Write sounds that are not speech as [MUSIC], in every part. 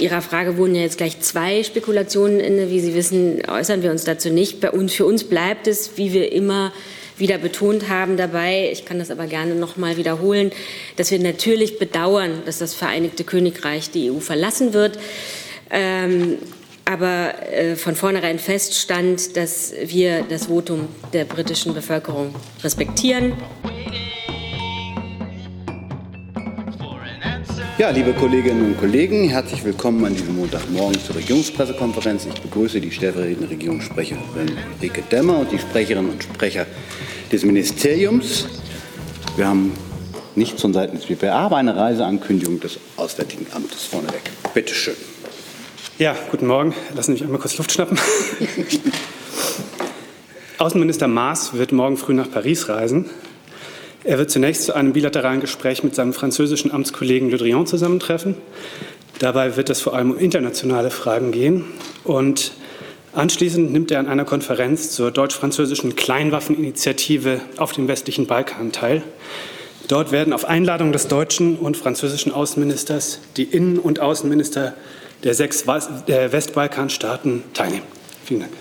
Ihrer Frage wurden ja jetzt gleich zwei Spekulationen inne. Wie Sie wissen, äußern wir uns dazu nicht. Bei uns, für uns bleibt es, wie wir immer wieder betont haben dabei, ich kann das aber gerne noch mal wiederholen, dass wir natürlich bedauern, dass das Vereinigte Königreich die EU verlassen wird. Ähm, aber äh, von vornherein feststand, dass wir das Votum der britischen Bevölkerung respektieren. Ja, liebe Kolleginnen und Kollegen, herzlich willkommen an diesem Montagmorgen zur Regierungspressekonferenz. Ich begrüße die stellvertretende Regierungssprecherin Rike Demmer und die Sprecherinnen und Sprecher des Ministeriums. Wir haben nichts von Seiten des BPA, aber eine Reiseankündigung des Auswärtigen Amtes vorneweg. Bitte schön. Ja, guten Morgen. Lassen Sie mich einmal kurz Luft schnappen. [LAUGHS] Außenminister Maas wird morgen früh nach Paris reisen. Er wird zunächst zu einem bilateralen Gespräch mit seinem französischen Amtskollegen Le Drian zusammentreffen. Dabei wird es vor allem um internationale Fragen gehen. Und anschließend nimmt er an einer Konferenz zur deutsch-französischen Kleinwaffeninitiative auf dem westlichen Balkan teil. Dort werden auf Einladung des deutschen und französischen Außenministers die Innen- und Außenminister der sechs Westbalkanstaaten teilnehmen. Vielen Dank.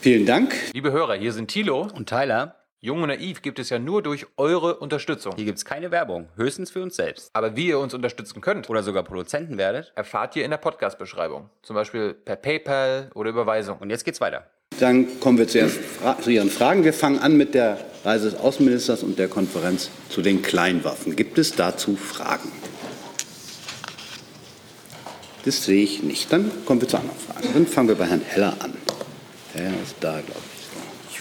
Vielen Dank. Liebe Hörer, hier sind Thilo und Tyler. Jung und Naiv gibt es ja nur durch eure Unterstützung. Hier gibt es keine Werbung, höchstens für uns selbst. Aber wie ihr uns unterstützen könnt oder sogar Produzenten werdet, erfahrt ihr in der Podcast-Beschreibung. Zum Beispiel per PayPal oder Überweisung. Und jetzt geht's weiter. Dann kommen wir zuerst zu Ihren Fragen. Wir fangen an mit der Reise des Außenministers und der Konferenz zu den Kleinwaffen. Gibt es dazu Fragen? Das sehe ich nicht. Dann kommen wir zu anderen Fragen. Dann fangen wir bei Herrn Heller an. Der ist da, glaube ich.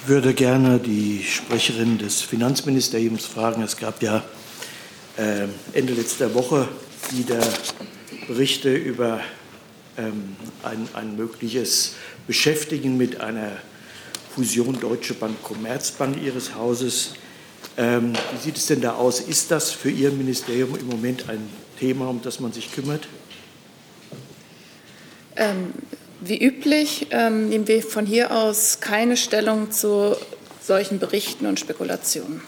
Ich würde gerne die Sprecherin des Finanzministeriums fragen. Es gab ja äh, Ende letzter Woche wieder Berichte über ähm, ein, ein, mögliches Beschäftigen mit einer Fusion Deutsche Bank Commerzbank Ihres Hauses. Ähm, wie sieht es denn da aus? Ist das für Ihr Ministerium im Moment ein Thema, um das man sich kümmert? Ähm, wie üblich ähm, nehmen wir von hier aus keine Stellung zu solchen Berichten und Spekulationen.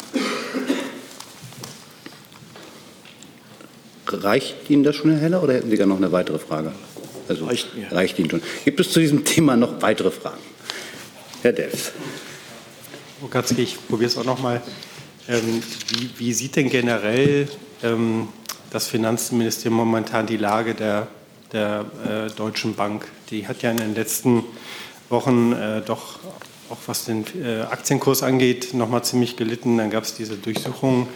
Reicht Ihnen das schon, Herr Heller, oder hätten Sie gar noch eine weitere Frage? Also, reicht mir. Reicht Ihnen schon. Gibt es zu diesem Thema noch weitere Fragen? Herr Delfs. Frau Katzke, ich probiere es auch noch mal. Ähm, wie, wie, sieht denn generell ähm, das Finanzministerium momentan die Lage der der äh, Deutschen Bank. Die hat ja in den letzten Wochen äh, doch auch was den äh, Aktienkurs angeht, noch mal ziemlich gelitten. Dann gab es diese Durchsuchung.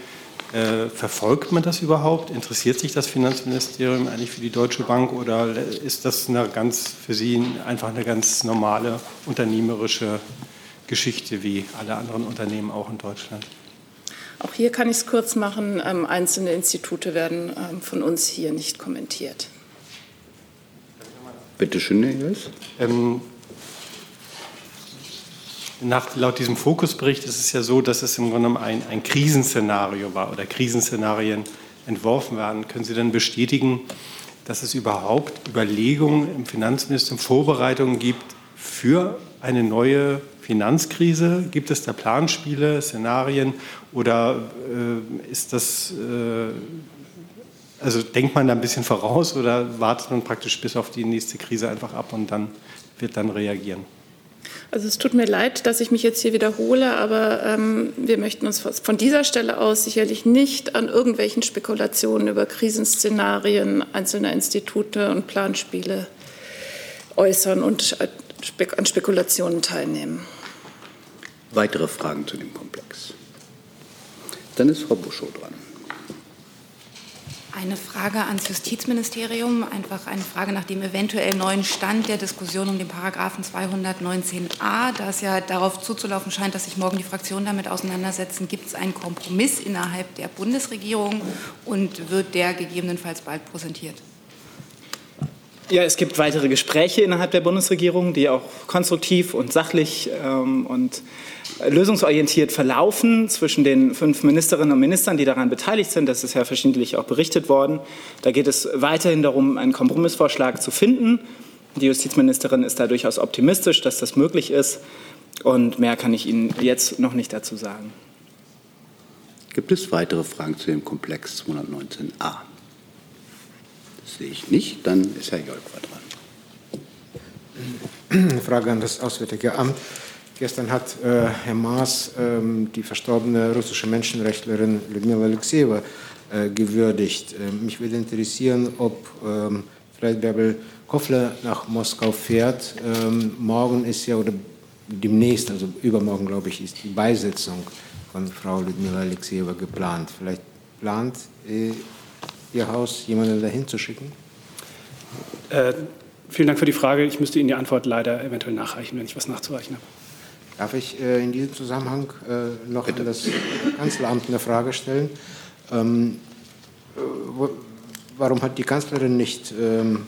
Äh, verfolgt man das überhaupt? Interessiert sich das Finanzministerium eigentlich für die Deutsche Bank oder ist das eine ganz für Sie einfach eine ganz normale unternehmerische Geschichte wie alle anderen Unternehmen auch in Deutschland? Auch hier kann ich es kurz machen. Ähm, einzelne Institute werden ähm, von uns hier nicht kommentiert. Bitte schön, Herr Jels. Ähm, nach, laut diesem Fokusbericht ist es ja so, dass es im Grunde ein, ein Krisenszenario war oder Krisenszenarien entworfen werden. Können Sie denn bestätigen, dass es überhaupt Überlegungen im Finanzministerium, Vorbereitungen gibt für eine neue Finanzkrise? Gibt es da Planspiele, Szenarien oder äh, ist das äh, also denkt man da ein bisschen voraus oder wartet man praktisch bis auf die nächste Krise einfach ab und dann wird dann reagieren? Also es tut mir leid, dass ich mich jetzt hier wiederhole, aber ähm, wir möchten uns von dieser Stelle aus sicherlich nicht an irgendwelchen Spekulationen über Krisenszenarien einzelner Institute und Planspiele äußern und an Spekulationen teilnehmen. Weitere Fragen zu dem Komplex? Dann ist Frau Buschow dran. Eine Frage ans Justizministerium, einfach eine Frage nach dem eventuell neuen Stand der Diskussion um den Paragraphen 219a. Da es ja darauf zuzulaufen scheint, dass sich morgen die Fraktionen damit auseinandersetzen, gibt es einen Kompromiss innerhalb der Bundesregierung und wird der gegebenenfalls bald präsentiert? Ja, es gibt weitere Gespräche innerhalb der Bundesregierung, die auch konstruktiv und sachlich ähm, und lösungsorientiert verlaufen zwischen den fünf Ministerinnen und Ministern, die daran beteiligt sind. Das ist ja verschiedentlich auch berichtet worden. Da geht es weiterhin darum, einen Kompromissvorschlag zu finden. Die Justizministerin ist da durchaus optimistisch, dass das möglich ist. Und mehr kann ich Ihnen jetzt noch nicht dazu sagen. Gibt es weitere Fragen zu dem Komplex 219a? Das sehe ich nicht. Dann ist Herr Jolkwa dran. Frage an das Auswärtige Amt. Gestern hat äh, Herr Maas ähm, die verstorbene russische Menschenrechtlerin Lyudmila Alexejewa äh, gewürdigt. Äh, mich würde interessieren, ob ähm, Fred Bärbel Koffler nach Moskau fährt. Ähm, morgen ist ja, oder demnächst, also übermorgen, glaube ich, ist die Beisetzung von Frau Lyudmila Alexejewa geplant. Vielleicht plant äh, Ihr Haus, jemanden dahin zu schicken? Äh, vielen Dank für die Frage. Ich müsste Ihnen die Antwort leider eventuell nachreichen, wenn ich was nachzureichen habe. Darf ich äh, in diesem Zusammenhang äh, noch Bitte. an das Kanzleramt eine Frage stellen? Ähm, äh, wo, warum hat die Kanzlerin nicht ähm,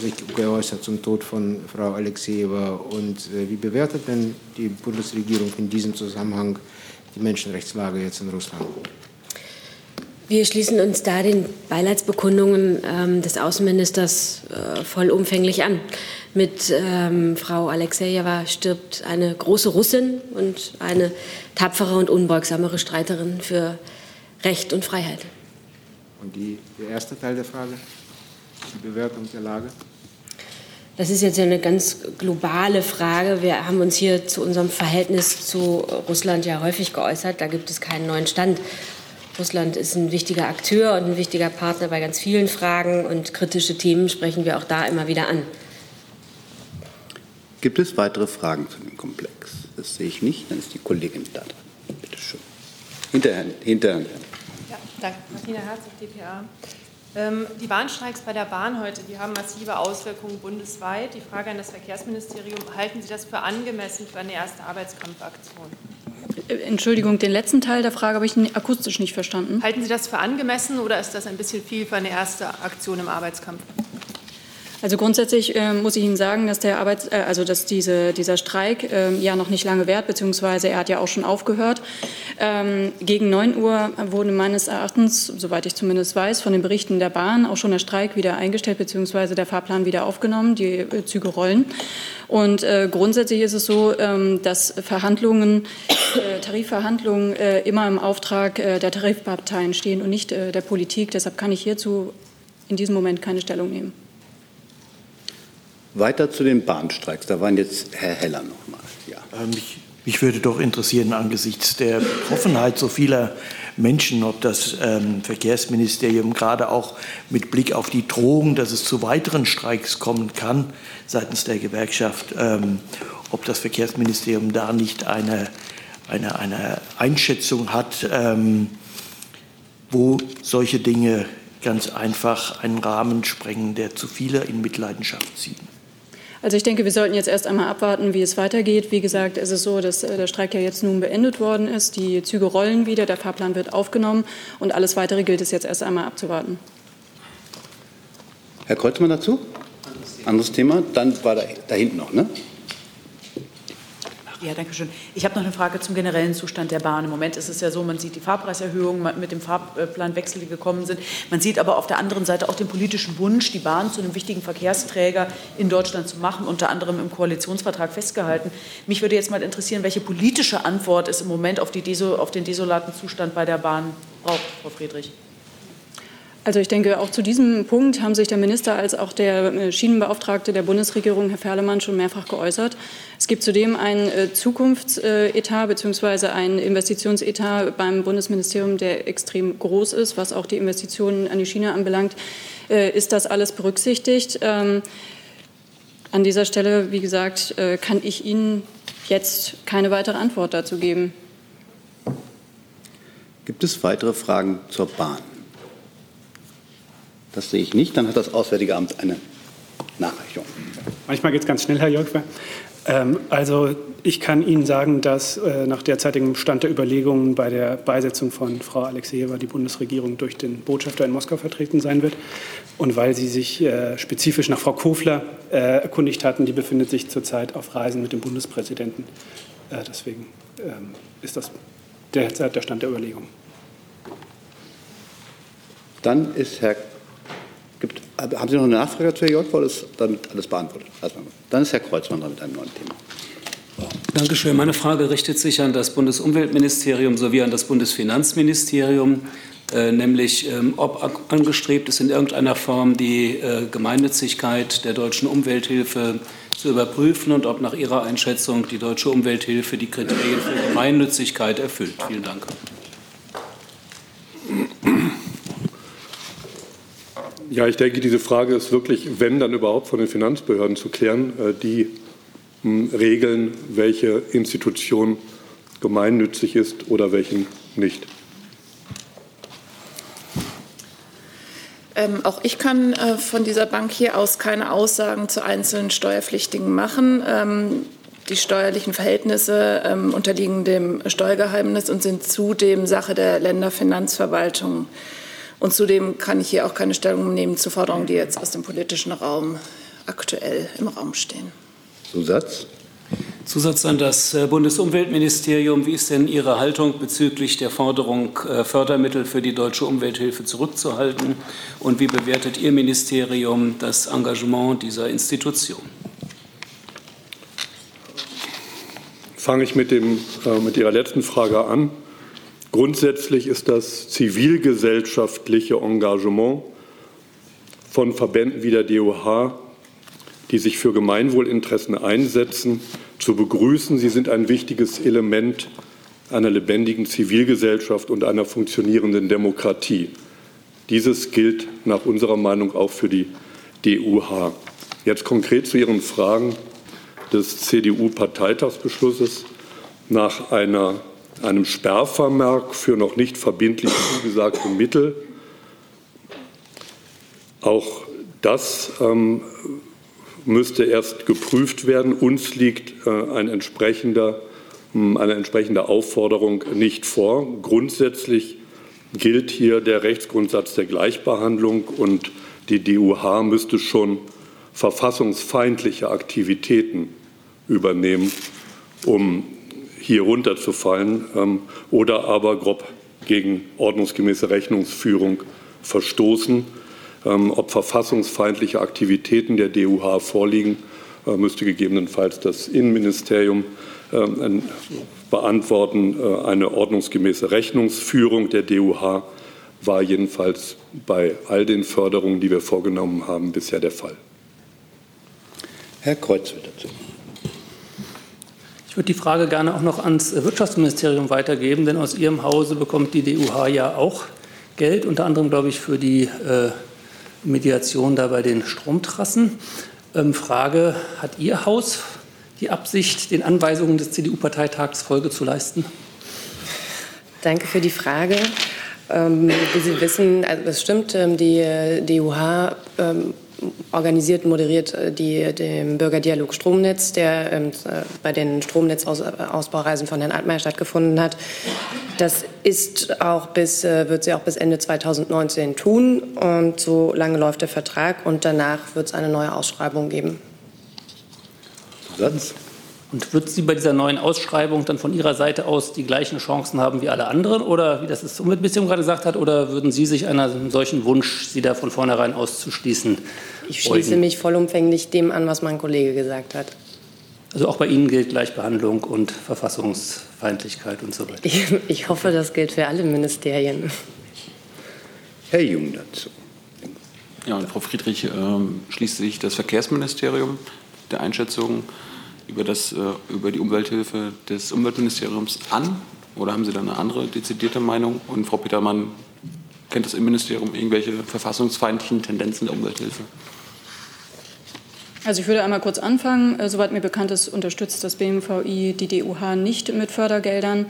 sich geäußert zum Tod von Frau Alexejewa und äh, wie bewertet denn die Bundesregierung in diesem Zusammenhang die Menschenrechtslage jetzt in Russland? Wir schließen uns da den Beileidsbekundungen ähm, des Außenministers vollumfänglich an. Mit ähm, Frau Alexejewa stirbt eine große Russin und eine tapfere und unbeugsamere Streiterin für Recht und Freiheit. Und die, der erste Teil der Frage, die Bewertung der Lage? Das ist jetzt eine ganz globale Frage. Wir haben uns hier zu unserem Verhältnis zu Russland ja häufig geäußert. Da gibt es keinen neuen Stand. Russland ist ein wichtiger Akteur und ein wichtiger Partner bei ganz vielen Fragen und kritische Themen sprechen wir auch da immer wieder an. Gibt es weitere Fragen zu dem Komplex? Das sehe ich nicht. Dann ist die Kollegin da dran. Bitte schön. Hinterher. hinterher. Ja, danke. Martina Herzog, dpa. Ähm, die Bahnstreiks bei der Bahn heute, die haben massive Auswirkungen bundesweit. Die Frage an das Verkehrsministerium, halten Sie das für angemessen für eine erste Arbeitskampfaktion? Äh, Entschuldigung, den letzten Teil der Frage habe ich akustisch nicht verstanden. Halten Sie das für angemessen oder ist das ein bisschen viel für eine erste Aktion im Arbeitskampf? Also grundsätzlich äh, muss ich Ihnen sagen, dass der Arbeits äh, also dass diese, dieser Streik äh, ja noch nicht lange währt, beziehungsweise er hat ja auch schon aufgehört. Ähm, gegen 9 Uhr wurde meines Erachtens, soweit ich zumindest weiß, von den Berichten der Bahn auch schon der Streik wieder eingestellt, beziehungsweise der Fahrplan wieder aufgenommen. Die äh, Züge rollen. Und äh, grundsätzlich ist es so, ähm, dass Verhandlungen, äh, Tarifverhandlungen immer im Auftrag der Tarifparteien stehen und nicht der Politik. Deshalb kann ich hierzu in diesem Moment keine Stellung nehmen. Weiter zu den Bahnstreiks. Da waren jetzt Herr Heller noch mal. Ja. Äh, mich, mich, würde doch interessieren, angesichts der Betroffenheit so vieler Menschen, ob das ähm, Verkehrsministerium gerade auch mit Blick auf die Drohung, dass es zu weiteren Streiks kommen kann seitens der Gewerkschaft, ähm, ob das Verkehrsministerium da nicht eine, eine, eine Einschätzung hat, ähm, wo solche Dinge ganz einfach einen Rahmen sprengen, der zu viele in Mitleidenschaft zieht. Also ich denke, wir sollten jetzt erst einmal abwarten, wie es weitergeht. Wie gesagt, es ist so, dass äh, der Streik ja jetzt nun beendet worden ist. Die Züge rollen wieder, der Fahrplan wird aufgenommen und alles Weitere gilt es jetzt erst einmal abzuwarten. Herr Kreuzmann dazu? Anderes Thema. Dann war da, da hinten noch, ne? Ja, danke schön. Ich habe noch eine Frage zum generellen Zustand der Bahn. Im Moment ist es ja so, man sieht die Fahrpreiserhöhungen mit dem Fahrplanwechsel, die gekommen sind. Man sieht aber auf der anderen Seite auch den politischen Wunsch, die Bahn zu einem wichtigen Verkehrsträger in Deutschland zu machen, unter anderem im Koalitionsvertrag festgehalten. Mich würde jetzt mal interessieren, welche politische Antwort es im Moment auf, die, auf den desolaten Zustand bei der Bahn braucht, Frau Friedrich. Also ich denke, auch zu diesem Punkt haben sich der Minister als auch der äh, Schienenbeauftragte der Bundesregierung, Herr Ferlemann, schon mehrfach geäußert. Es gibt zudem ein äh, Zukunftsetat bzw. ein Investitionsetat beim Bundesministerium, der extrem groß ist, was auch die Investitionen an die Schiene anbelangt. Äh, ist das alles berücksichtigt? Ähm, an dieser Stelle, wie gesagt, kann ich Ihnen jetzt keine weitere Antwort dazu geben. Gibt es weitere Fragen zur Bahn? Das sehe ich nicht. Dann hat das Auswärtige Amt eine Nachreichung. Manchmal geht es ganz schnell, Herr Jolkwer. Ähm, also ich kann Ihnen sagen, dass äh, nach derzeitigem Stand der Überlegungen bei der Beisetzung von Frau Alexejeva die Bundesregierung durch den Botschafter in Moskau vertreten sein wird. Und weil Sie sich äh, spezifisch nach Frau Kofler äh, erkundigt hatten, die befindet sich zurzeit auf Reisen mit dem Bundespräsidenten. Deswegen ähm, ist das derzeit der Stand der Überlegungen. Dann ist Herr Gibt, haben Sie noch eine Nachfrage zu Herrn Jolk oder ist damit alles beantwortet? Dann ist Herr Kreuzmann dran mit einem neuen Thema. Dankeschön. Meine Frage richtet sich an das Bundesumweltministerium sowie an das Bundesfinanzministerium. äh, nämlich ähm, ob angestrebt ist, in irgendeiner Form die äh, Gemeinnützigkeit der deutschen Umwelthilfe zu überprüfen und ob nach Ihrer Einschätzung die deutsche Umwelthilfe die Kriterien für Gemeinnützigkeit erfüllt. Vielen Dank. Ja, ich denke, diese Frage ist wirklich, wenn dann überhaupt von den Finanzbehörden zu klären, äh, die hm, regeln, welche Institution gemeinnützig ist oder welchen nicht. Ähm, auch ich kann äh, von dieser Bank hier aus keine Aussagen zu einzelnen Steuerpflichtigen machen. Ähm, die steuerlichen Verhältnisse ähm, unterliegen dem Steuergeheimnis und sind zudem Sache der Länderfinanzverwaltung. Und zudem kann ich hier auch keine Stellung nehmen zu Forderungen, die jetzt aus dem politischen Raum aktuell im Raum stehen. Zusatz? Zusatz an das äh, Bundesumweltministerium. Wie ist denn Ihre Haltung bezüglich der Forderung, äh, Fördermittel für die deutsche Umwelthilfe zurückzuhalten? Und wie bewertet Ihr Ministerium das Engagement dieser Institution? Fange ich mit, dem, äh, mit Ihrer letzten Frage an. Grundsätzlich ist das zivilgesellschaftliche Engagement von Verbänden wie der DOH, die sich für Gemeinwohlinteressen einsetzen, zu begrüßen. Sie sind ein wichtiges Element einer lebendigen Zivilgesellschaft und einer funktionierenden Demokratie. Dieses gilt nach unserer Meinung auch für die DUH. Jetzt konkret zu Ihren Fragen des CDU-Parteitagsbeschlusses nach einer, einem Sperrvermerk für noch nicht verbindlich zugesagte Mittel. Auch das ähm, müsste erst geprüft werden. Uns liegt äh, ein entsprechender, hm, eine entsprechende Aufforderung nicht vor. Grundsätzlich gilt hier der Rechtsgrundsatz der Gleichbehandlung und die DUH müsste schon verfassungsfeindliche Aktivitäten übernehmen, um hier runterzufallen ähm, oder aber grob gegen ordnungsgemäße Rechnungsführung verstoßen. Ähm, ob verfassungsfeindliche Aktivitäten der DUH vorliegen, äh, müsste gegebenenfalls das Innenministerium ähm, beantworten. Äh, eine ordnungsgemäße Rechnungsführung der DUH war jedenfalls bei all den Förderungen, die wir vorgenommen haben, bisher der Fall. Herr Kreuz wird dazu. Ich würde die Frage gerne auch noch ans Wirtschaftsministerium weitergeben, denn aus Ihrem Hause bekommt die DUH ja auch Geld, unter anderem, glaube ich, für die äh, Mediation da bei den Stromtrassen. Ähm, Frage, hat Ihr Haus die Absicht, den Anweisungen des CDU-Parteitags Folge zu leisten? Danke für die Frage. Ähm, wie Sie wissen, also das stimmt, ähm, die DUH ähm, organisiert und moderiert äh, die, den Bürgerdialog Stromnetz, der ähm, äh, bei den Stromnetzausbaureisen von Herrn Altmaier stattgefunden hat. Das ist auch bis, äh, wird sie auch bis Ende 2019 tun. Und so lange läuft der Vertrag und danach wird es eine neue Ausschreibung geben. Satz. Und wird sie bei dieser neuen Ausschreibung dann von Ihrer Seite aus die gleichen Chancen haben wie alle anderen? Oder wie das das Umweltministerium gerade gesagt hat? Oder würden Sie sich einem solchen Wunsch, Sie da von vornherein auszuschließen? Ich schließe beugen? mich vollumfänglich dem an, was mein Kollege gesagt hat. Also auch bei Ihnen gilt Gleichbehandlung und Verfassungsfeindlichkeit und so weiter. Ich, ich hoffe, das gilt für alle Ministerien. Herr Jung dazu. Ja, und Frau Friedrich, äh, schließt sich das Verkehrsministerium der Einschätzung über, das, äh, über die Umwelthilfe des Umweltministeriums an? Oder haben Sie da eine andere dezidierte Meinung? Und Frau Petermann, kennt das Innenministerium irgendwelche verfassungsfeindlichen Tendenzen der Umwelthilfe? Also ich würde einmal kurz anfangen. Äh, soweit mir bekannt ist, unterstützt das BMVI die DUH nicht mit Fördergeldern.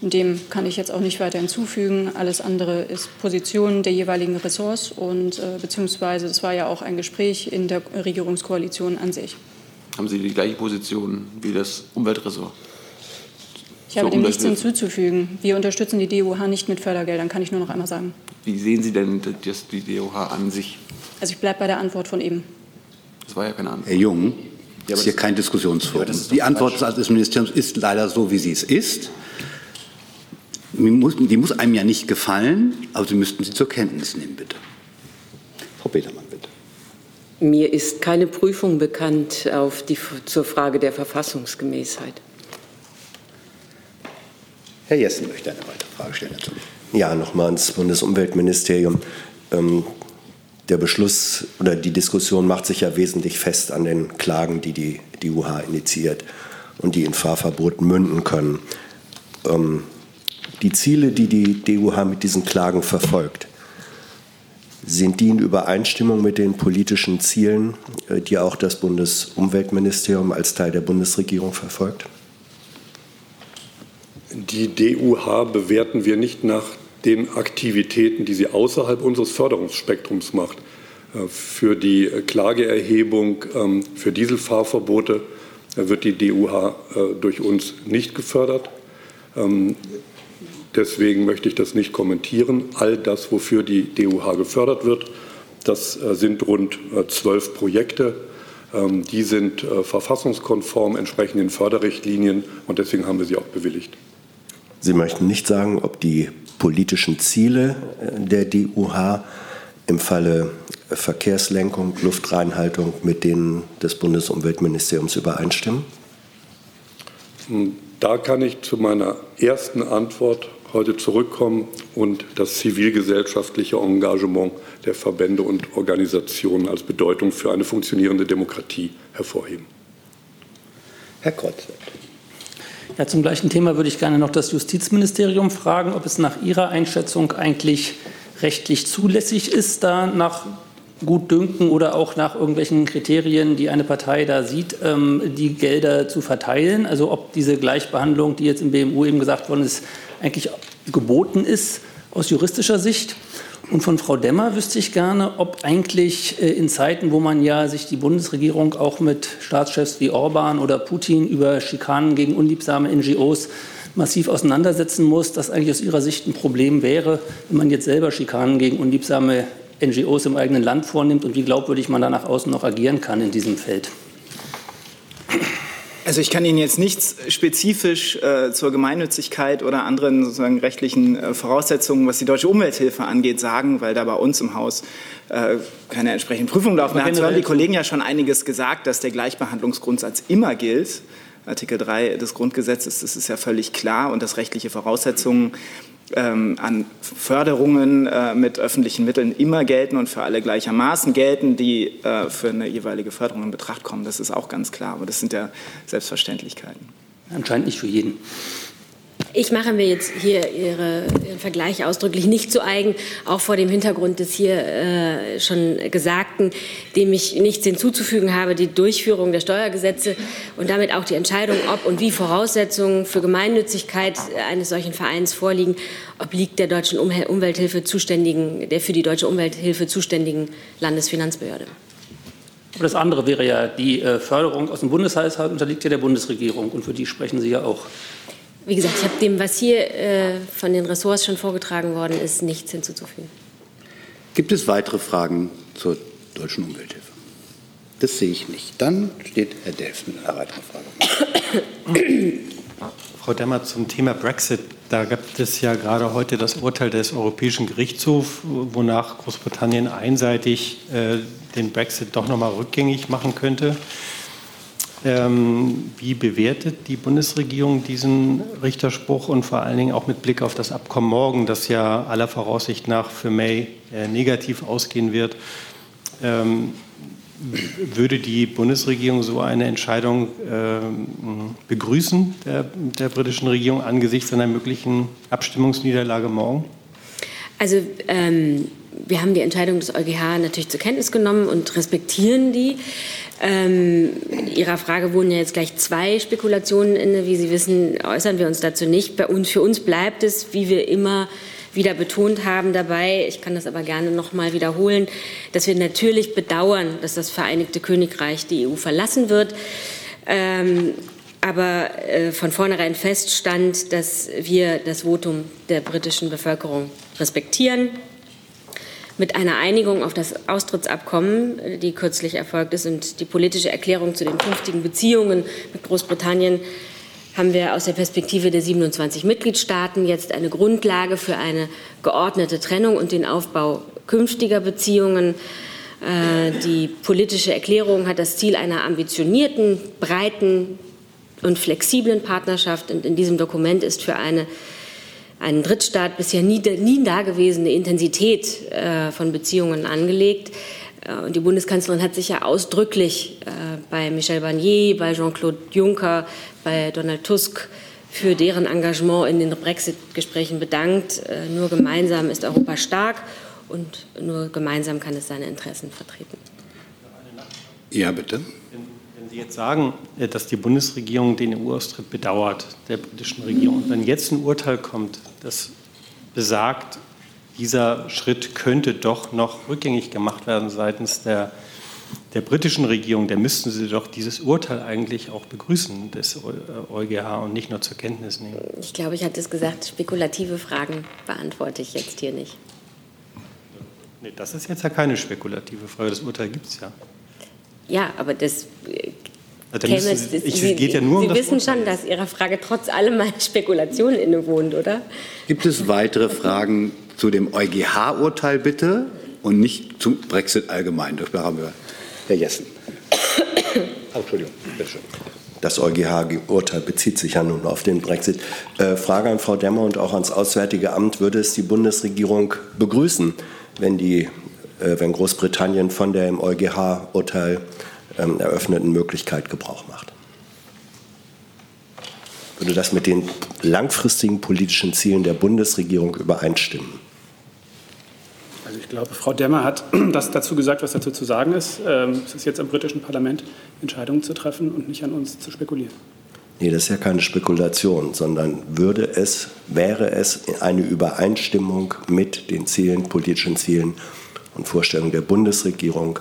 Dem kann ich jetzt auch nicht weiter hinzufügen. Alles andere ist Position der jeweiligen Ressorts und äh, beziehungsweise es war ja auch ein Gespräch in der Regierungskoalition an sich. Haben Sie die gleiche Position wie das Umweltressort? Ich habe dem nichts hinzuzufügen. Wir unterstützen die DUH nicht mit Fördergeldern, kann ich nur noch einmal sagen. Wie sehen Sie denn das, die DUH an sich? Also ich bleibe bei der Antwort von eben. Das war ja keine Antwort. Herr Jung, ja, ist hier kein Diskussionsforum. Ja, die Antwort falsch. des Ministeriums ist leider so, wie sie es ist. Die muss, die muss einem ja nicht gefallen, aber Sie müssten sie zur Kenntnis nehmen, bitte. Frau Petermann. Mir ist keine Prüfung bekannt auf die, zur Frage der Verfassungsgemäßheit. Herr Jessen möchte eine weitere Frage stellen dazu. Ja, nochmal ans Bundesumweltministerium. Ähm, der Beschluss oder die Diskussion macht sich ja wesentlich fest an den Klagen, die die DUH initiiert und die in Fahrverboten münden können. Ähm, die Ziele, die die DUH mit diesen Klagen verfolgt, sind die in Übereinstimmung mit den politischen Zielen, äh, die auch das Bundesumweltministerium als Teil der Bundesregierung verfolgt? Die DUH bewerten wir nicht nach den Aktivitäten, die sie außerhalb unseres Förderungsspektrums macht. Äh, für die Klageerhebung ähm, für Dieselfahrverbote äh, wird die DUH durch uns nicht gefördert. Deswegen möchte ich das nicht kommentieren. All das, wofür die DUH gefördert wird, das äh, sind rund äh, zwölf Projekte. Ähm, die sind äh, verfassungskonform, entsprechen den Förderrichtlinien und deswegen haben wir sie auch bewilligt. Sie möchten nicht sagen, ob die politischen Ziele der DUH im Falle Verkehrslenkung, Luftreinhaltung mit denen des Bundesumweltministeriums übereinstimmen? Hm, da kann ich zu meiner ersten Antwort heute zurückkommen und das zivilgesellschaftliche Engagement der Verbände und Organisationen als Bedeutung für eine funktionierende Demokratie hervorheben. Herr Kreuzfeld. Ja, zum gleichen Thema würde ich gerne noch das Justizministerium fragen, ob es nach Ihrer Einschätzung eigentlich rechtlich zulässig ist, da nach Gutdünken oder auch nach irgendwelchen Kriterien, die eine Partei da sieht, ähm, die Gelder zu verteilen. Also ob diese Gleichbehandlung, die jetzt im BMU eben gesagt worden ist, eigentlich geboten ist aus juristischer Sicht. Und von Frau Demmer wüsste ich gerne, ob eigentlich äh, in Zeiten, wo man ja sich die Bundesregierung auch mit Staatschefs wie Orban oder Putin über Schikanen gegen unliebsame NGOs massiv auseinandersetzen muss, das eigentlich aus Ihrer Sicht ein Problem wäre, wenn man jetzt selber Schikanen gegen unliebsame NGOs im eigenen Land vornimmt und wie glaubwürdig man da nach außen noch agieren kann in diesem Feld. Also ich kann Ihnen jetzt nichts spezifisch äh, zur Gemeinnützigkeit oder anderen sozusagen rechtlichen äh, Voraussetzungen, was die deutsche Umwelthilfe angeht, sagen, weil da bei uns im Haus äh, keine entsprechenden Prüfungen laufen. Da haben die Kollegen ja schon einiges gesagt, dass der Gleichbehandlungsgrundsatz immer gilt. Artikel 3 des Grundgesetzes, das ist ja völlig klar und dass rechtliche Voraussetzungen ähm, an Förderungen äh, mit öffentlichen Mitteln immer gelten und für alle gleichermaßen gelten, die äh, für eine jeweilige Förderung in Betracht kommen. Das ist auch ganz klar, aber das sind ja Selbstverständlichkeiten. Anscheinend nicht für jeden. Ich mache mir jetzt hier Ihre, Ihren Vergleich ausdrücklich nicht zu eigen, auch vor dem Hintergrund des hier äh, schon Gesagten, dem ich nichts hinzuzufügen habe, die Durchführung der Steuergesetze und damit auch die Entscheidung, ob und wie Voraussetzungen für Gemeinnützigkeit eines solchen Vereins vorliegen, obliegt der deutschen Umwelthilfe zuständigen, der für die deutsche Umwelthilfe zuständigen Landesfinanzbehörde. Aber das andere wäre ja die äh, Förderung aus dem Bundeshaushalt unterliegt ja der Bundesregierung und für die sprechen Sie ja auch. Wie gesagt, ich habe dem, was hier äh, von den Ressorts schon vorgetragen worden ist, nichts hinzuzufügen. Gibt es weitere Fragen zur deutschen Umwelthilfe? Das sehe ich nicht. Dann steht Herr Delfs mit einer weiteren Frage. [COUGHS] Frau Demmer, zum Thema Brexit. Da gibt es ja gerade heute das Urteil des Europäischen Gerichtshofs, wonach Großbritannien einseitig äh, den Brexit doch noch mal rückgängig machen könnte. Ähm, wie bewertet die Bundesregierung diesen Richterspruch und vor allen Dingen auch mit Blick auf das Abkommen morgen, das ja aller Voraussicht nach für May äh, negativ ausgehen wird? Ähm, würde die Bundesregierung so eine Entscheidung äh, begrüßen, der, der, britischen Regierung, angesichts einer möglichen Abstimmungsniederlage morgen? Also ähm, wir haben die Entscheidung des EuGH natürlich zur Kenntnis genommen und respektieren die. Ähm, Ihrer Frage wurden ja jetzt gleich zwei Spekulationen inne. Wie Sie wissen, äußern wir uns dazu nicht. Bei uns, für uns bleibt es, wie wir immer wieder betont haben dabei, ich kann das aber gerne noch mal wiederholen, dass wir natürlich bedauern, dass das Vereinigte Königreich die EU verlassen wird. Ähm, aber äh, von vornherein feststand, dass wir das Votum der britischen Bevölkerung respektieren mit einer Einigung auf das Austrittsabkommen, die kürzlich erfolgt ist, und die politische Erklärung zu den künftigen Beziehungen mit Großbritannien haben wir aus der Perspektive der 27 Mitgliedstaaten jetzt eine Grundlage für eine geordnete Trennung und den Aufbau künftiger Beziehungen. Äh, die politische Erklärung hat das Ziel einer ambitionierten, breiten und flexiblen Partnerschaft. Und in diesem Dokument ist für eine einen Drittstaat bisher nie, nie dagewesene Intensität äh, von Beziehungen angelegt. Äh, und die Bundeskanzlerin hat sich ja ausdrücklich äh, bei Michel Barnier, bei Jean-Claude Juncker, bei Donald Tusk für deren Engagement in den Brexit-Gesprächen bedankt. Äh, nur gemeinsam ist Europa stark und nur gemeinsam kann es seine Interessen vertreten. Ja, bitte. Wenn Sie jetzt sagen, dass die Bundesregierung den EU-Austritt bedauert, der britischen Regierung, wenn jetzt ein Urteil kommt, das besagt, dieser Schritt könnte doch noch rückgängig gemacht werden seitens der, der britischen Regierung, dann müssten Sie doch dieses Urteil eigentlich auch begrüßen, des EuGH, und nicht nur zur Kenntnis nehmen. Ich glaube, ich hatte es gesagt, spekulative Fragen beantworte ich jetzt hier nicht. Nee, das ist jetzt ja keine spekulative Frage, das Urteil gibt es ja. Ja, aber das also käme, Sie, ich, Sie, geht ja nur Sie um wissen schon, dass Ihrer Frage trotz allem eine Spekulation innewohnt, oder? Gibt es weitere Fragen zu dem EuGH-Urteil bitte und nicht zum Brexit allgemein? Das haben wir Herr Jessen. [COUGHS] Oh, Entschuldigung, bitte schön. Das EuGH-Urteil bezieht sich ja nun auf den Brexit. Äh, Frage an Frau Demmer und auch ans Auswärtige Amt. Würde es die Bundesregierung begrüßen, wenn, die, äh, wenn Großbritannien von der im EuGH-Urteil ähm, eröffneten Möglichkeit Gebrauch macht? Würde das mit den langfristigen politischen Zielen der Bundesregierung übereinstimmen? Also ich glaube, Frau Demmer hat [CLEARS THROAT] das dazu gesagt, was dazu zu sagen ist. Ähm, es ist jetzt am britischen Parlament, Entscheidungen zu treffen und nicht an uns zu spekulieren. Nee, das ist ja keine Spekulation, sondern würde es, wäre es eine Übereinstimmung mit den Zielen, politischen Zielen und Vorstellungen der Bundesregierung,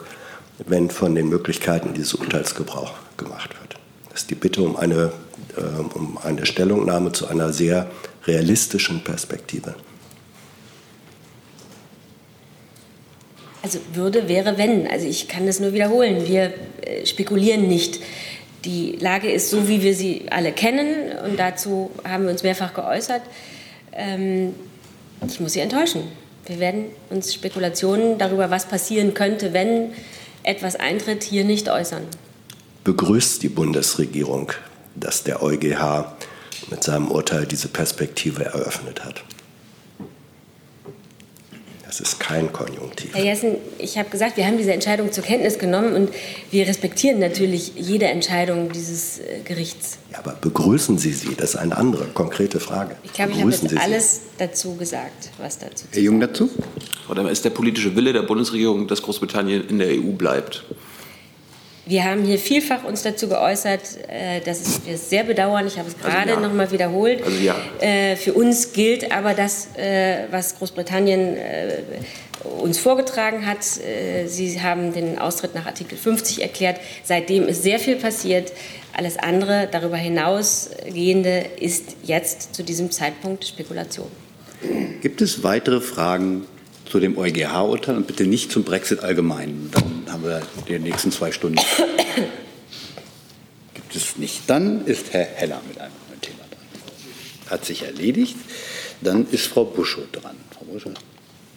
wenn von den Möglichkeiten dieses Urteils Gebrauch gemacht wird. Das ist die Bitte um eine, äh, um eine Stellungnahme zu einer sehr realistischen Perspektive. Also würde, wäre, wenn. Also ich kann das nur wiederholen. Wir äh, spekulieren nicht. Die Lage ist so, wie wir sie alle kennen und dazu haben wir uns mehrfach geäußert. Ähm, ich muss Sie enttäuschen. Wir werden uns Spekulationen darüber, was passieren könnte, wenn etwas eintritt, hier nicht äußern. Begrüßt die Bundesregierung, dass der EuGH mit seinem Urteil diese Perspektive eröffnet hat? Kein Konjunktiv. Herr Jessen, ich habe gesagt, wir haben diese Entscheidung zur Kenntnis genommen und wir respektieren natürlich jede Entscheidung dieses äh, Gerichts. Ja, aber begrüßen Sie sie? Das ist eine andere, konkrete Frage. Ich glaube, ich habe jetzt alles dazu gesagt, was dazu Herr Jung dazu? Frau Demmer, ist der politische Wille der Bundesregierung, dass Großbritannien in der EU bleibt? Wir haben hier vielfach uns dazu geäußert, äh, dass wir es sehr bedauern. Ich habe es also gerade also ja. noch mal wiederholt. Also ja. Äh, für uns gilt aber das, äh, was Großbritannien uns vorgetragen hat. Sie haben den Austritt nach Artikel 50 erklärt. Seitdem ist sehr viel passiert. Alles andere, darüber hinausgehende, ist jetzt zu diesem Zeitpunkt Spekulation. Gibt es weitere Fragen zu dem EuGH-Urteil und bitte nicht zum Brexit allgemein. Dann haben wir die nächsten zwei Stunden. [COUGHS] Gibt es nicht. Dann ist Herr Heller mit einem neuen Thema dran. Hat sich erledigt. Dann ist Frau Buschow dran. Frau Buschow,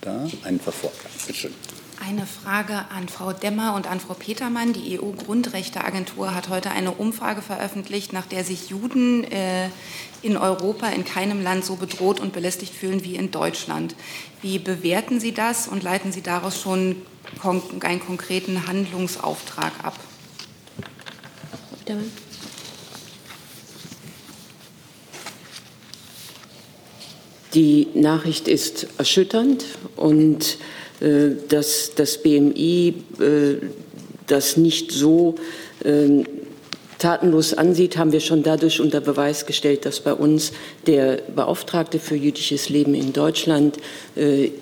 da ein Vervorgang. Bitte schön. Eine Frage an Frau Demmer und an Frau Petermann. Die EU-Grundrechteagentur hat heute eine Umfrage veröffentlicht, nach der sich Juden äh, in Europa in keinem Land so bedroht und belästigt fühlen wie in Deutschland. Wie bewerten Sie das und leiten Sie daraus schon kon einen konkreten Handlungsauftrag ab? Die Nachricht ist erschütternd und dass das BMI äh, das nicht so äh, tatenlos ansieht, haben wir schon dadurch unter Beweis gestellt, dass bei uns der Beauftragte für jüdisches Leben in Deutschland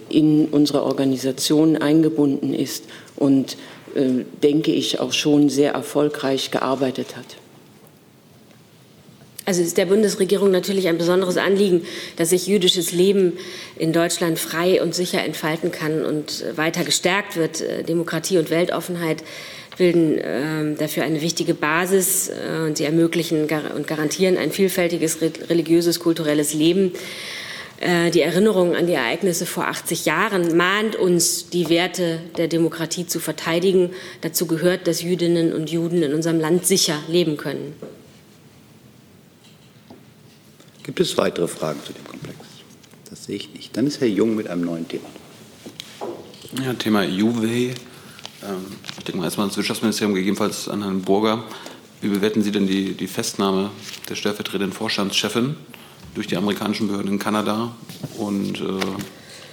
in unsere Organisation eingebunden ist und, denke ich, auch schon sehr erfolgreich gearbeitet hat. Also ist der Bundesregierung natürlich ein besonderes Anliegen, dass sich jüdisches Leben in Deutschland frei und sicher entfalten kann und weiter gestärkt wird. Äh, Demokratie und Weltoffenheit bilden äh, dafür eine wichtige Basis äh, und sie ermöglichen und garantieren ein vielfältiges religiöses, kulturelles Leben. Äh, die Erinnerung an die Ereignisse vor 80 Jahren mahnt uns, die Werte der Demokratie zu verteidigen. Dazu gehört, dass Jüdinnen und Juden in unserem Land sicher leben können. Gibt es weitere Fragen zu dem Komplex? Das sehe ich nicht. Dann ist Herr Jung mit einem neuen Thema. Ja, Thema Juway. Ähm, ich denke mal erstmal ans Wirtschaftsministerium, gegebenenfalls an Herrn Burger. Wie bewerten Sie denn die, die Festnahme der stellvertretenden Vorstandschefin durch die amerikanischen Behörden in Kanada? Und äh,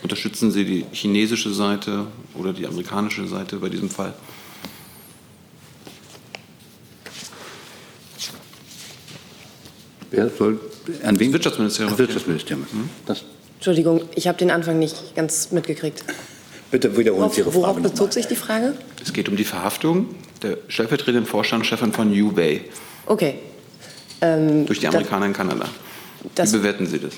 unterstützen Sie die chinesische Seite oder die amerikanische Seite bei diesem Fall? Wer soll, an wen? Wirtschaftsministerium. Das Wirtschaftsministerium. Das, Entschuldigung, ich habe den Anfang nicht ganz mitgekriegt. bitte wiederholen Sie Ihre Worauf Frage. noch bezog sich die Frage? Es geht um die Verhaftung der stellvertretenden Vorstandschefin von Ubay Okay. Ähm, durch die da- Amerikaner in Kanada. Das- Wie bewerten Sie das?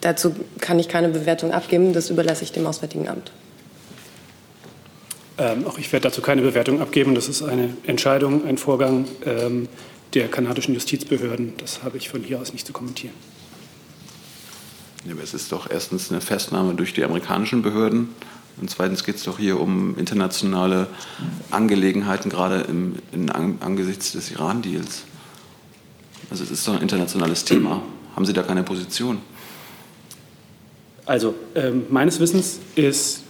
Dazu kann ich keine Bewertung abgeben, das überlasse ich dem Auswärtigen Amt. Ähm, auch ich werde dazu keine Bewertung abgeben. Das ist eine Entscheidung, ein Vorgang ähm, der kanadischen Justizbehörden. Das habe ich von hier aus nicht zu kommentieren. Ja, aber es ist doch erstens eine Festnahme durch die amerikanischen Behörden und zweitens geht es doch hier um internationale Angelegenheiten, gerade im, in, an, angesichts des Iran-Deals. Also es ist doch ein internationales Thema. Haben Sie da keine Position? Also ähm, meines Wissens ist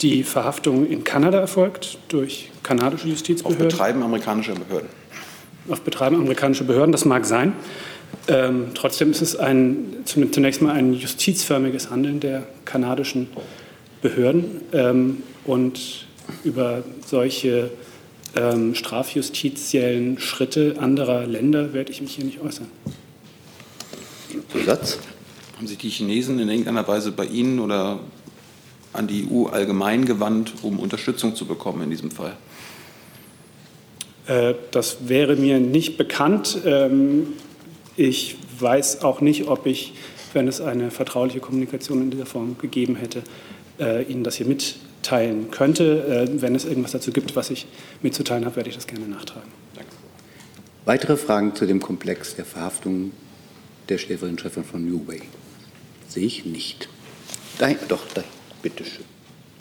die Verhaftung in Kanada erfolgt durch kanadische Auf Justizbehörden. Betreiben amerikanischer Behörden. Auf Betreiben amerikanischer Behörden. Das mag sein. Ähm, trotzdem ist es ein, zunächst mal ein justizförmiges Handeln der kanadischen Behörden. Ähm, und über solche ähm, strafjustiziellen Schritte anderer Länder werde ich mich hier nicht äußern. Zusatz? Haben sich die Chinesen in irgendeiner Weise bei Ihnen oder an die EU allgemein gewandt, um Unterstützung zu bekommen in diesem Fall? Äh, Das wäre mir nicht bekannt. Ähm, Ich weiß auch nicht, ob ich, wenn es eine vertrauliche Kommunikation in dieser Form gegeben hätte, äh, Ihnen das hier mitteilen könnte. Äh, Wenn es irgendwas dazu gibt, was ich mitzuteilen habe, werde ich das gerne nachtragen. Weitere Fragen zu dem Komplex der Verhaftung der stellvertretenden Chefin von Huawei? Sehe ich nicht. Dahin, doch, da, bitteschön.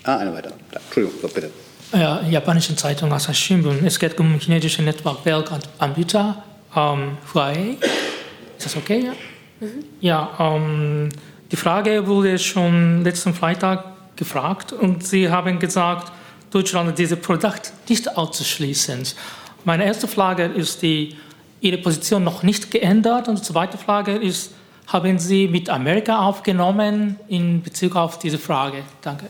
Ah, eine weitere. Entschuldigung, doch, bitte. Ja, japanischen Zeitung Asahi Shimbun. Es geht um chinesische Netzwerkanbieter ähm, Huawei. Ist das okay? Ja, ja ähm, die Frage wurde schon letzten Freitag gefragt und Sie haben gesagt, Deutschland dieses Produkt nicht auszuschließen. Meine erste Frage ist die, Ihre Position noch nicht geändert und die zweite Frage ist, haben Sie mit Amerika aufgenommen in Bezug auf diese Frage? Danke.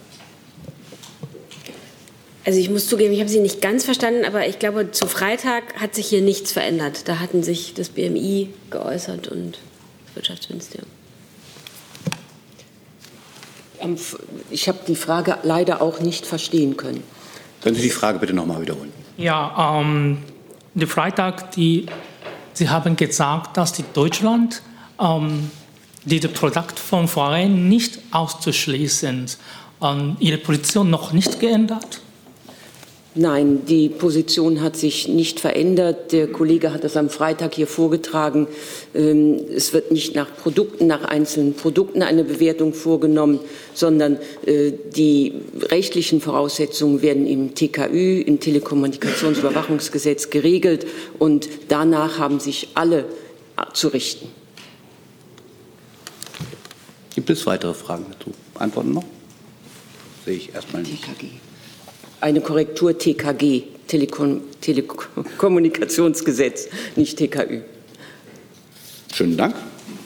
Also ich muss zugeben, ich habe Sie nicht ganz verstanden, aber ich glaube, zu Freitag hat sich hier nichts verändert. Da hatten sich das BMI geäußert und das Wirtschaftsministerium. Ich habe die Frage leider auch nicht verstehen können. Können Sie die Frage bitte noch mal wiederholen? Ja, ähm, die Freitag, die, Sie haben gesagt, dass die Deutschland ähm, dieses Produkt von vorhin nicht auszuschließen. Ähm, Ihre Position noch nicht geändert? Nein, die Position hat sich nicht verändert. Der Kollege hat das am Freitag hier vorgetragen. Ähm, Es wird nicht nach Produkten, nach einzelnen Produkten eine Bewertung vorgenommen, sondern äh, die rechtlichen Voraussetzungen werden im TKÜ, im Telekommunikationsüberwachungsgesetz geregelt und danach haben sich alle zu richten. Gibt es weitere Fragen dazu? Antworten noch? Sehe ich erstmal nicht. Eine Korrektur TKG, Telekom Telekommunikationsgesetz, nicht TKÜ. Schönen Dank.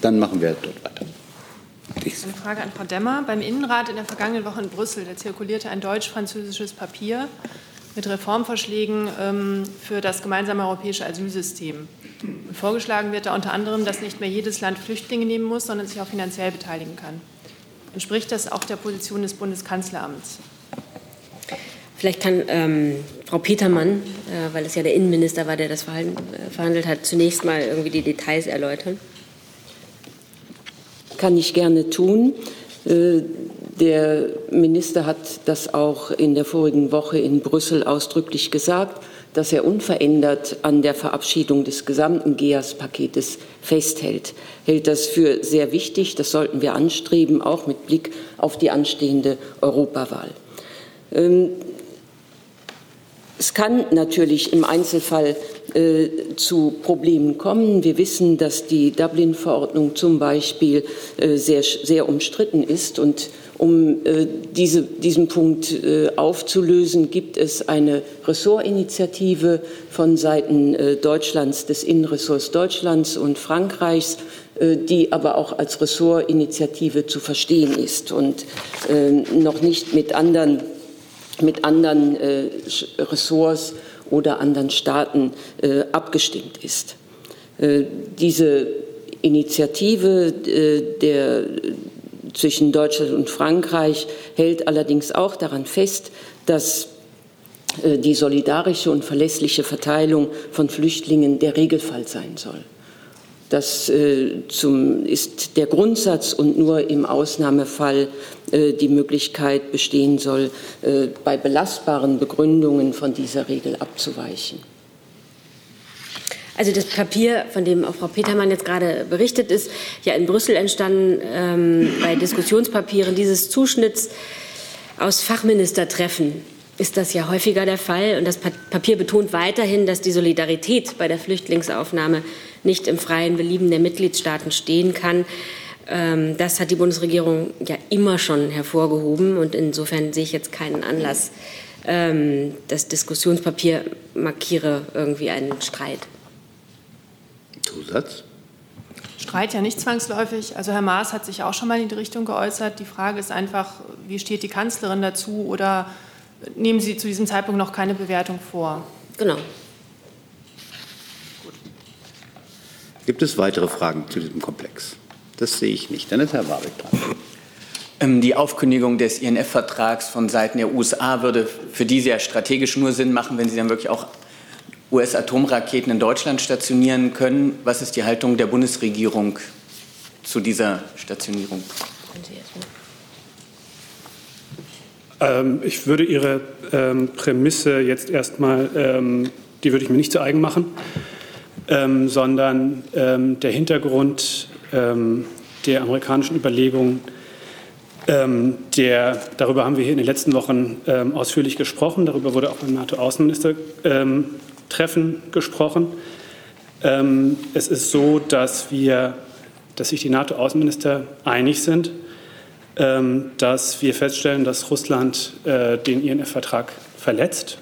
Dann machen wir dort weiter. Eine Frage an Frau Demmer. Beim Innenrat in der vergangenen Woche in Brüssel, da zirkulierte ein deutsch-französisches Papier mit Reformvorschlägen ähm, für das gemeinsame europäische Asylsystem. Und vorgeschlagen wird da unter anderem, dass nicht mehr jedes Land Flüchtlinge nehmen muss, sondern sich auch finanziell beteiligen kann. Entspricht das auch der Position des Bundeskanzleramts? Vielleicht kann ähm, Frau Petermann, äh, weil es ja der Innenminister war, der das verhandelt, äh, verhandelt hat, zunächst mal irgendwie die Details erläutern. Kann ich gerne tun. Äh, Der Minister hat das auch in der vorigen Woche in Brüssel ausdrücklich gesagt, dass er unverändert an der Verabschiedung des gesamten GEAS-Paketes festhält. Hält das für sehr wichtig. Das sollten wir anstreben, auch mit Blick auf die anstehende Europawahl. Ähm, Es kann natürlich im Einzelfall äh, zu Problemen kommen. Wir wissen, dass die Dublin-Verordnung zum Beispiel äh, sehr, sehr umstritten ist. Und um äh, diese, diesen Punkt äh, aufzulösen, gibt es eine Ressortinitiative von Seiten äh, Deutschlands, des Innenressorts Deutschlands und Frankreichs, äh, die aber auch als Ressortinitiative zu verstehen ist und noch nicht mit anderen mit anderen äh, Ressorts oder anderen Staaten äh, abgestimmt ist. Äh, diese Initiative äh, der, zwischen Deutschland und Frankreich hält allerdings auch daran fest, dass äh, die solidarische und verlässliche Verteilung von Flüchtlingen der Regelfall sein soll. Das äh, zum, ist der Grundsatz und nur im Ausnahmefall äh, die Möglichkeit bestehen soll, äh, bei belastbaren Begründungen von dieser Regel abzuweichen. Also das Papier, von dem auch Frau Petermann jetzt gerade berichtet, ist ja in Brüssel entstanden ähm, bei Diskussionspapieren dieses Zuschnitts aus Fachministertreffen ist das ja häufiger der Fall. Und das Papier betont weiterhin, dass die Solidarität bei der Flüchtlingsaufnahme nicht im freien Belieben der Mitgliedstaaten stehen kann. Ähm, das hat die Bundesregierung ja immer schon hervorgehoben. Und insofern sehe ich jetzt keinen Anlass, ähm, das Diskussionspapier markiere irgendwie einen Streit. Zusatz? Streit ja nicht zwangsläufig. Also Herr Maas hat sich auch schon mal in die Richtung geäußert. Die Frage ist einfach, wie steht die Kanzlerin dazu oder nehmen Sie zu diesem Zeitpunkt noch keine Bewertung vor? Genau. Gibt es weitere Fragen zu diesem Komplex? Das sehe ich nicht. Dann ist Herr Warwick dran. Ähm, die Aufkündigung des INF-Vertrags von Seiten der USA würde für diese ja strategisch nur Sinn machen, wenn sie dann wirklich auch US-Atomraketen in Deutschland stationieren können. Was ist die Haltung der Bundesregierung zu dieser Stationierung? Ähm, ich würde Ihre ähm, Prämisse jetzt erstmal, ähm, die würde ich mir nicht zu eigen machen, ähm, sondern ähm, der Hintergrund ähm, der amerikanischen Überlegungen, der, darüber haben wir hier in den letzten Wochen ausführlich gesprochen, darüber wurde auch beim NATO-Außenminister-Treffen gesprochen. es ist so, dass wir, dass sich die NATO-Außenminister einig sind, ähm, dass wir feststellen, dass Russland äh, den INF-Vertrag verletzt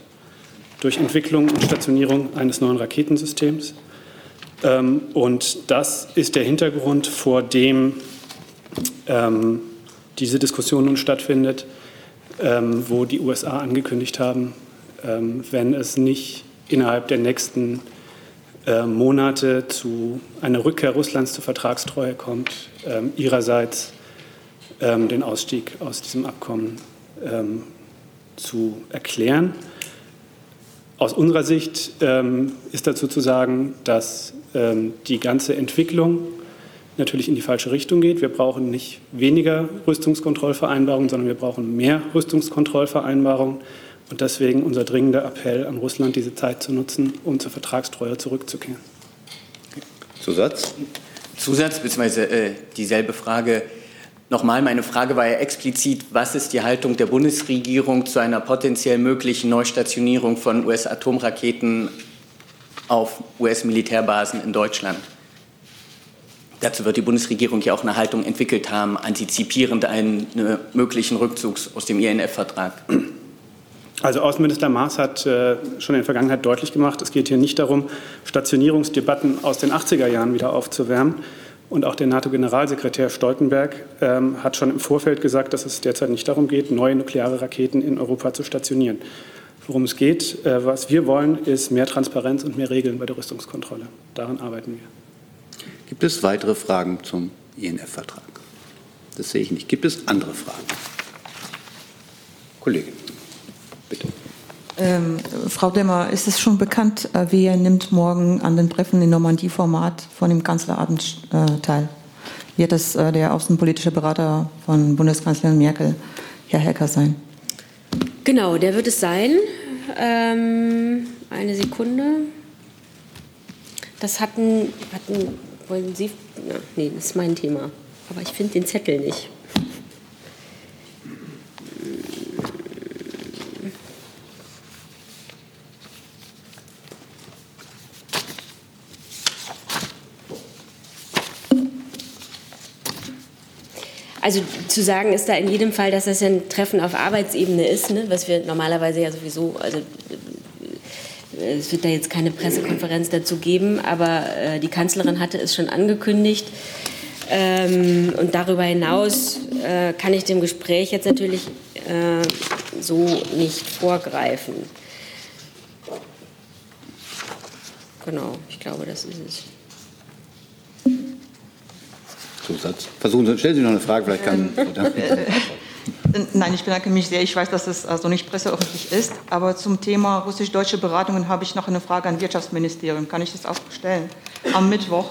durch Entwicklung und Stationierung eines neuen Raketensystems. Ähm, und das ist der Hintergrund, vor dem ähm, diese Diskussion nun stattfindet, wo die USA angekündigt haben, wenn es nicht innerhalb der nächsten äh, Monate zu einer Rückkehr Russlands zur Vertragstreue kommt, ihrerseits ähm, den Ausstieg aus diesem Abkommen ähm, zu erklären. Aus unserer Sicht ähm, ist dazu zu sagen, dass ähm, die ganze Entwicklung natürlich in die falsche Richtung geht. Wir brauchen nicht weniger Rüstungskontrollvereinbarungen, sondern wir brauchen mehr Rüstungskontrollvereinbarungen. Und deswegen unser dringender Appell an Russland, diese Zeit zu nutzen, um zur Vertragstreue zurückzukehren. Zusatz? Zusatz, beziehungsweise äh, dieselbe Frage. Nochmal, meine Frage war ja explizit, was ist die Haltung der Bundesregierung zu einer potenziell möglichen Neustationierung von US-Atomraketen auf US-Militärbasen in Deutschland? Dazu wird die Bundesregierung ja auch eine Haltung entwickelt haben, antizipierend einen möglichen Rückzugs aus dem INF-Vertrag. Also Außenminister Maas hat äh, schon in der Vergangenheit deutlich gemacht, es geht hier nicht darum, Stationierungsdebatten aus den 80er Jahren wieder aufzuwärmen, und auch der NATO-Generalsekretär Stoltenberg ähm, hat schon im Vorfeld gesagt, dass es derzeit nicht darum geht, neue nukleare Raketen in Europa zu stationieren. Worum es geht, äh, was wir wollen, ist mehr Transparenz und mehr Regeln bei der Rüstungskontrolle. Daran arbeiten wir. Gibt es weitere Fragen zum INF-Vertrag? Das sehe ich nicht. Gibt es andere Fragen? Kollegin, bitte. Ähm, Frau Demmer, ist es schon bekannt, äh, wer nimmt morgen an den Treffen im Normandie-Format von dem Kanzlerabend äh, teil? Wird es äh, der außenpolitische Berater von Bundeskanzlerin Merkel, Herr Hecker, sein? Genau, der wird es sein. Ähm, eine Sekunde. Das hatten, hatten wollen Sie, na, nee, das ist mein Thema. Aber ich finde den Zettel nicht. Also zu sagen ist da in jedem Fall, dass das ein Treffen auf Arbeitsebene ist, ne, was wir normalerweise ja sowieso, also äh, es wird da jetzt keine Pressekonferenz dazu geben, aber äh, die Kanzlerin hatte es schon angekündigt. Ähm, und darüber hinaus äh, kann ich dem Gespräch jetzt natürlich äh, so nicht vorgreifen. Genau, ich glaube, das ist es. Zusatz. Versuchen Sie, stellen Sie noch eine Frage, vielleicht kann. [LAUGHS] Nein, ich bedanke mich sehr. Ich weiß, dass es also nicht presseöffentlich ist, aber zum Thema russisch-deutsche Beratungen habe ich noch eine Frage an Wirtschaftsministerium. Kann ich das auch stellen? Am Mittwoch.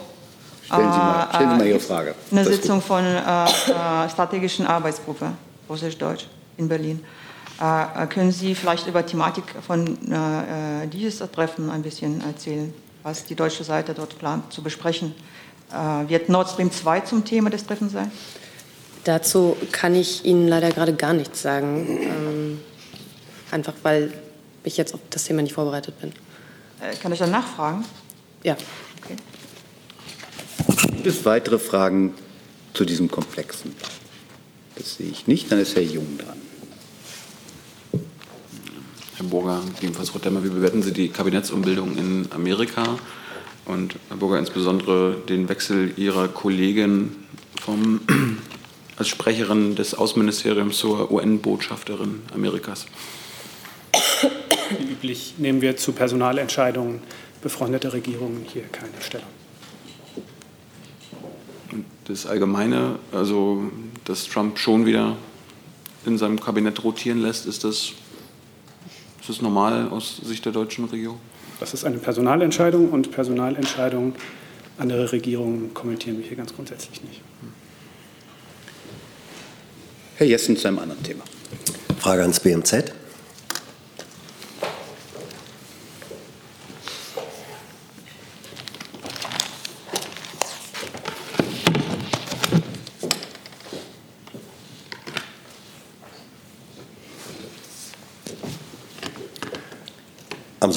Stellen Sie mal, äh, stellen Sie mal Ihre ist Frage. Eine Das Sitzung von äh, äh, strategischen Arbeitsgruppe Russisch-Deutsch in Berlin. Äh, äh, können Sie vielleicht über Thematik von äh, äh, dieses Treffen ein bisschen erzählen, was die deutsche Seite dort plant zu besprechen? Äh, wird Nord Stream 2 zum Thema des Treffens sein? Dazu kann ich Ihnen leider gerade gar nichts sagen. Ähm, einfach weil ich jetzt auf das Thema nicht vorbereitet bin. Äh, kann ich dann nachfragen? Ja. Gibt es weitere Fragen zu diesem Komplexen? Das sehe ich nicht. Dann ist Herr Jung dran. Herr Burger, ebenfalls Frau Demmer, wie bewerten Sie die Kabinettsumbildung in Amerika und Herr Burger insbesondere den Wechsel Ihrer Kollegin vom, [CLEARS THROAT] als Sprecherin des Außenministeriums zur UN-Botschafterin Amerikas? Wie üblich nehmen wir zu Personalentscheidungen befreundeter Regierungen hier keine Stellung. Und das Allgemeine, also dass Trump schon wieder in seinem Kabinett rotieren lässt, ist das, ist das normal aus Sicht der deutschen Regierung? Das ist eine Personalentscheidung und Personalentscheidungen anderer Regierungen kommentieren wir hier ganz grundsätzlich nicht. Herr Jessen zu einem anderen Thema. Frage ans BMZ.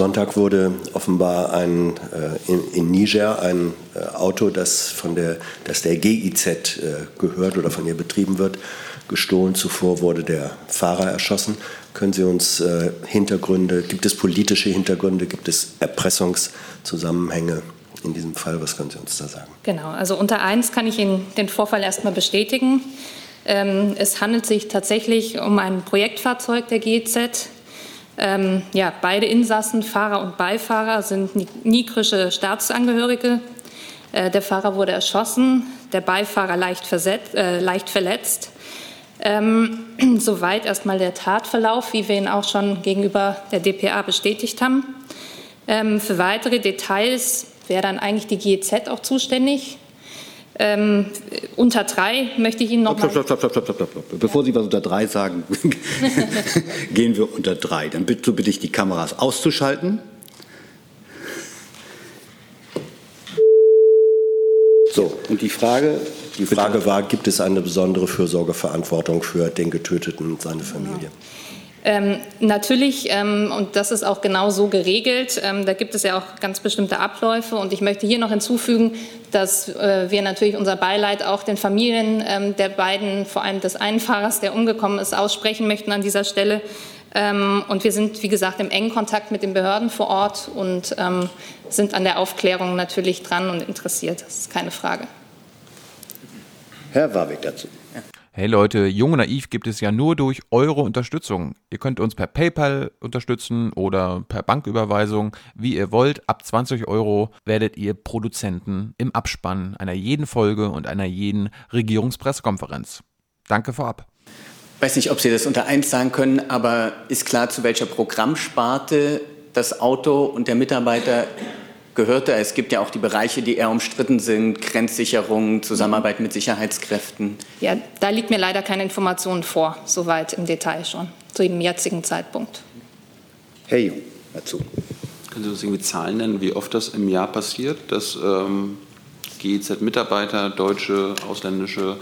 Sonntag wurde offenbar ein, äh, in, in Niger ein äh, Auto, das, von der, das der GIZ äh, gehört oder von ihr betrieben wird, gestohlen. Zuvor wurde der Fahrer erschossen. Können Sie uns Hintergründe, gibt es politische Hintergründe, gibt es Erpressungszusammenhänge in diesem Fall? Was können Sie uns da sagen? Genau, also unter eins kann ich Ihnen den Vorfall erstmal bestätigen. Ähm, es handelt sich tatsächlich um ein Projektfahrzeug der GEZ. Ähm, ja, beide Insassen, Fahrer und Beifahrer, sind ni- nigrische Staatsangehörige. Äh, der Fahrer wurde erschossen, der Beifahrer leicht, versetzt, äh, leicht verletzt. Ähm, [CLEARS THROAT] soweit erstmal der Tatverlauf, wie wir ihn auch schon gegenüber der DPA bestätigt haben. Ähm, für weitere Details wäre dann eigentlich die GEZ auch zuständig. Ähm, unter drei möchte ich Ihnen noch Stopp, stopp, stopp, stopp, stopp, stopp, stopp. Bevor Sie was unter drei sagen, [LAUGHS] gehen wir unter drei. Dann bitte, bitte ich, die Kameras auszuschalten. So, und die Frage? Die Frage war, gibt es eine besondere Fürsorgeverantwortung für den Getöteten und seine Familie? Ähm, natürlich, ähm, und das ist auch genau so geregelt, ähm, da gibt es ja auch ganz bestimmte Abläufe. Und ich möchte hier noch hinzufügen, dass äh, wir natürlich unser Beileid auch den Familien ähm, der beiden, vor allem des einen Fahrers, der umgekommen ist, aussprechen möchten an dieser Stelle. Ähm, und wir sind, wie gesagt, im engen Kontakt mit den Behörden vor Ort und ähm, sind an der Aufklärung natürlich dran und interessiert. Das ist keine Frage. Herr Warwick dazu. Hey Leute, Jung und Naiv gibt es ja nur durch eure Unterstützung. Ihr könnt uns per PayPal unterstützen oder per Banküberweisung, wie ihr wollt. Ab 20 Euro werdet ihr Produzenten im Abspann einer jeden Folge und einer jeden Regierungspressekonferenz. Danke vorab. weiß nicht, ob Sie das unter eins sagen können, aber ist klar, zu welcher Programmsparte das Auto und der Mitarbeiter gehörte? Es gibt ja auch die Bereiche, die eher umstritten sind, Grenzsicherung, Zusammenarbeit mit Sicherheitskräften. Ja, da liegt mir leider keine Information vor, soweit im Detail schon, zu dem jetzigen Zeitpunkt. Herr Jung dazu. Können Sie uns irgendwie Zahlen nennen, wie oft das im Jahr passiert, dass ähm, GEZ-Mitarbeiter, deutsche, ausländische,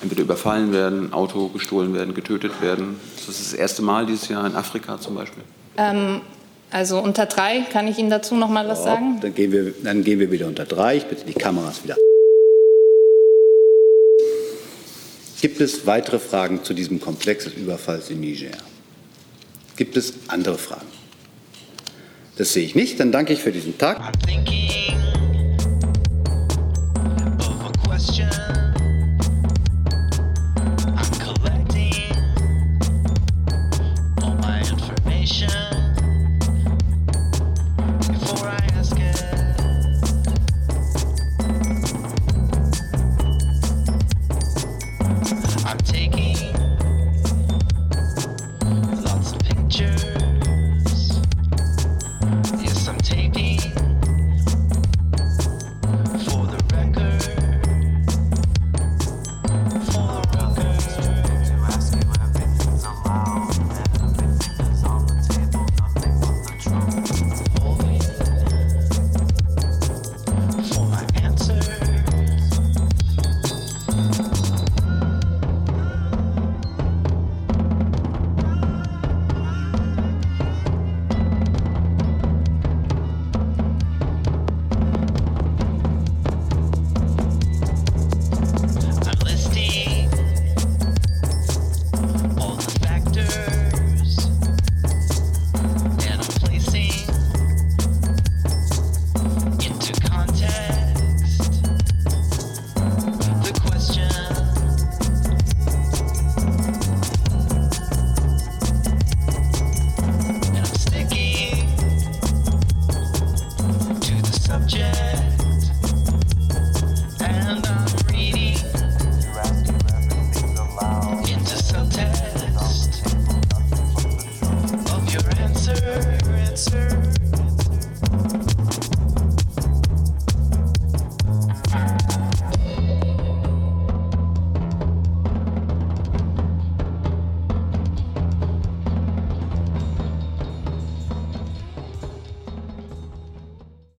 entweder überfallen werden, Auto gestohlen werden, getötet werden? Das ist das erste Mal dieses Jahr in Afrika zum Beispiel. Ähm, also unter drei kann ich Ihnen dazu noch mal was sagen. Dann gehen, wir, dann gehen wir wieder unter drei. Ich bitte die Kameras wieder. Gibt es weitere Fragen zu diesem Komplex des Überfalls in Niger? Gibt es andere Fragen? Das sehe ich nicht. Dann danke ich für diesen Tag.